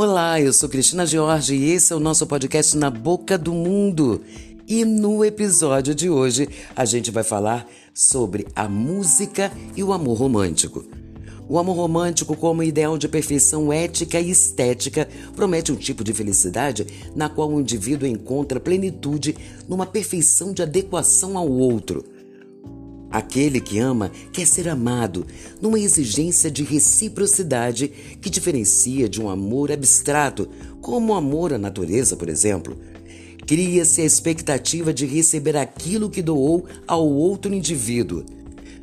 Olá, eu sou Cristina Jorge e esse é o nosso podcast Na Boca do Mundo. E no episódio de hoje a gente vai falar sobre a música e o amor romântico. O amor romântico, como ideal de perfeição ética e estética, promete um tipo de felicidade na qual o indivíduo encontra plenitude numa perfeição de adequação ao outro Aquele que ama quer ser amado, numa exigência de reciprocidade que diferencia de um amor abstrato, como o amor à natureza, por exemplo. Cria-se a expectativa de receber aquilo que doou ao outro indivíduo.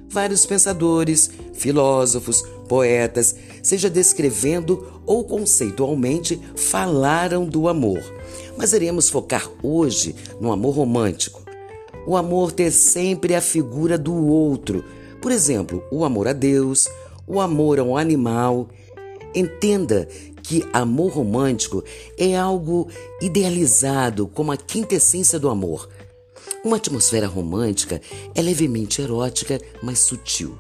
Vários pensadores, filósofos, poetas, seja descrevendo ou conceitualmente, falaram do amor. Mas iremos focar hoje no amor romântico o amor ter sempre a figura do outro. Por exemplo, o amor a Deus, o amor a um animal. Entenda que amor romântico é algo idealizado como a quintessência do amor. Uma atmosfera romântica é levemente erótica, mas sutil.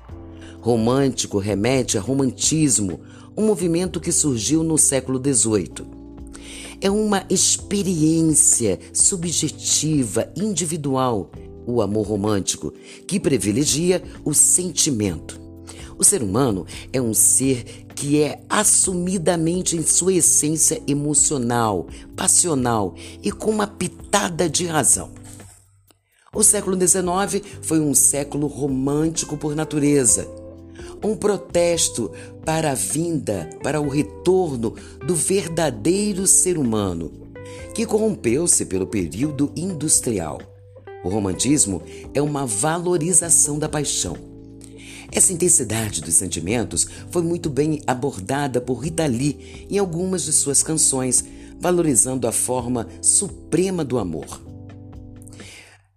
Romântico remete a romantismo, um movimento que surgiu no século XVIII. É uma experiência subjetiva, individual, o amor romântico, que privilegia o sentimento. O ser humano é um ser que é assumidamente em sua essência emocional, passional e com uma pitada de razão. O século XIX foi um século romântico por natureza um protesto para a vinda, para o retorno do verdadeiro ser humano, que corrompeu-se pelo período industrial. O romantismo é uma valorização da paixão. Essa intensidade dos sentimentos foi muito bem abordada por Rita Lee em algumas de suas canções, valorizando a forma suprema do amor.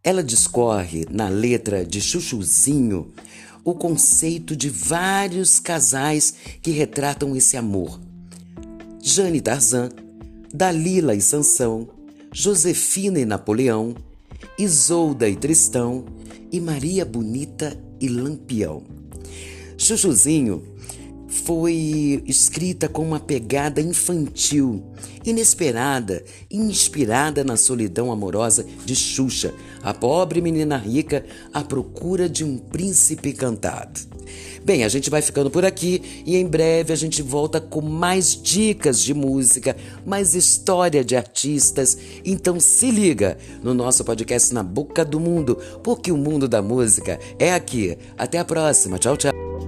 Ela discorre na letra de Chuchuzinho o conceito de vários casais que retratam esse amor. Jane Tarzan, Dalila e Sansão, Josefina e Napoleão, Isolda e Tristão e Maria Bonita e Lampião. Chuchuzinho foi escrita com uma pegada infantil, inesperada, inspirada na solidão amorosa de Xuxa, a pobre menina rica à procura de um príncipe cantado. Bem, a gente vai ficando por aqui e em breve a gente volta com mais dicas de música, mais história de artistas. Então se liga no nosso podcast Na Boca do Mundo, porque o mundo da música é aqui. Até a próxima. Tchau, tchau.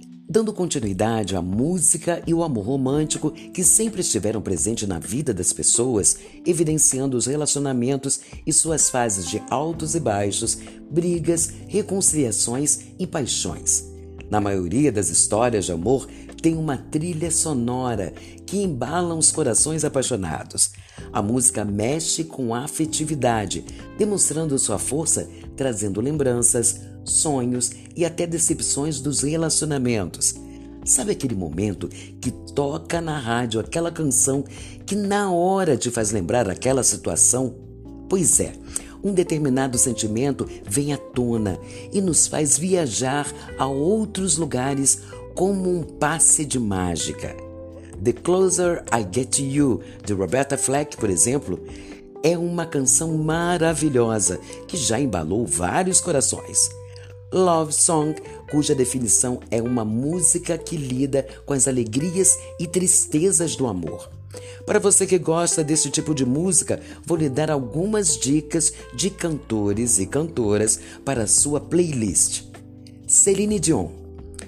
dando continuidade à música e o amor romântico que sempre estiveram presentes na vida das pessoas, evidenciando os relacionamentos e suas fases de altos e baixos, brigas, reconciliações e paixões. Na maioria das histórias de amor, tem uma trilha sonora que embala os corações apaixonados. A música mexe com a afetividade, demonstrando sua força, trazendo lembranças, sonhos e até decepções dos relacionamentos. Sabe aquele momento que toca na rádio aquela canção que na hora te faz lembrar aquela situação? Pois é, um determinado sentimento vem à tona e nos faz viajar a outros lugares como um passe de mágica. The Closer I Get to You, de Roberta Fleck, por exemplo, é uma canção maravilhosa que já embalou vários corações. Love Song, cuja definição é uma música que lida com as alegrias e tristezas do amor. Para você que gosta desse tipo de música, vou lhe dar algumas dicas de cantores e cantoras para sua playlist. Celine Dion,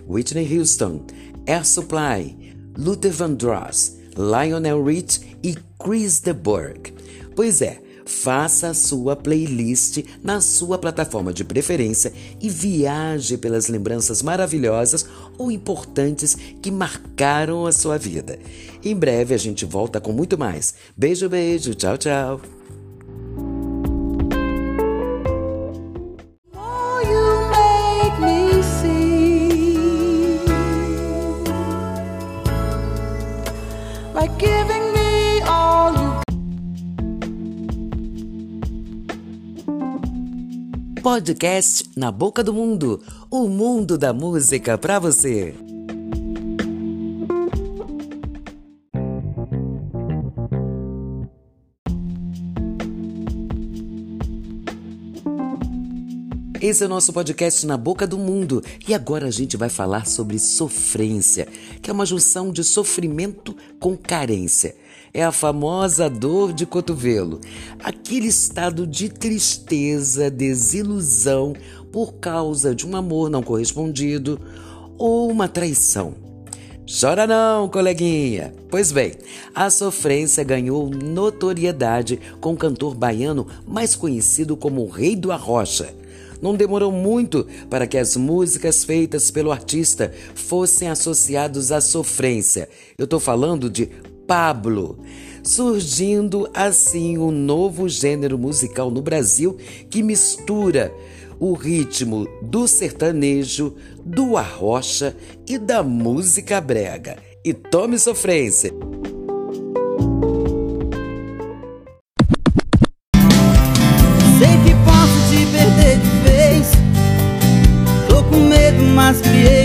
Whitney Houston, Air Supply, Luther Vandross, Lionel Rich e Chris de Burgh. Pois é, Faça a sua playlist na sua plataforma de preferência e viaje pelas lembranças maravilhosas ou importantes que marcaram a sua vida. Em breve a gente volta com muito mais. Beijo, beijo, tchau, tchau. Podcast Na Boca do Mundo o mundo da música para você. Esse é o nosso podcast Na Boca do Mundo e agora a gente vai falar sobre sofrência, que é uma junção de sofrimento com carência. É a famosa dor de cotovelo, aquele estado de tristeza, desilusão por causa de um amor não correspondido ou uma traição. Chora não, coleguinha! Pois bem, a sofrência ganhou notoriedade com o cantor baiano mais conhecido como o Rei do Arrocha. Não demorou muito para que as músicas feitas pelo artista fossem associadas à sofrência. Eu estou falando de Pablo, surgindo assim um novo gênero musical no Brasil que mistura o ritmo do sertanejo, do arrocha e da música brega. E tome sofrência! Sei que posso te perder de vez, tô com medo, mas criei.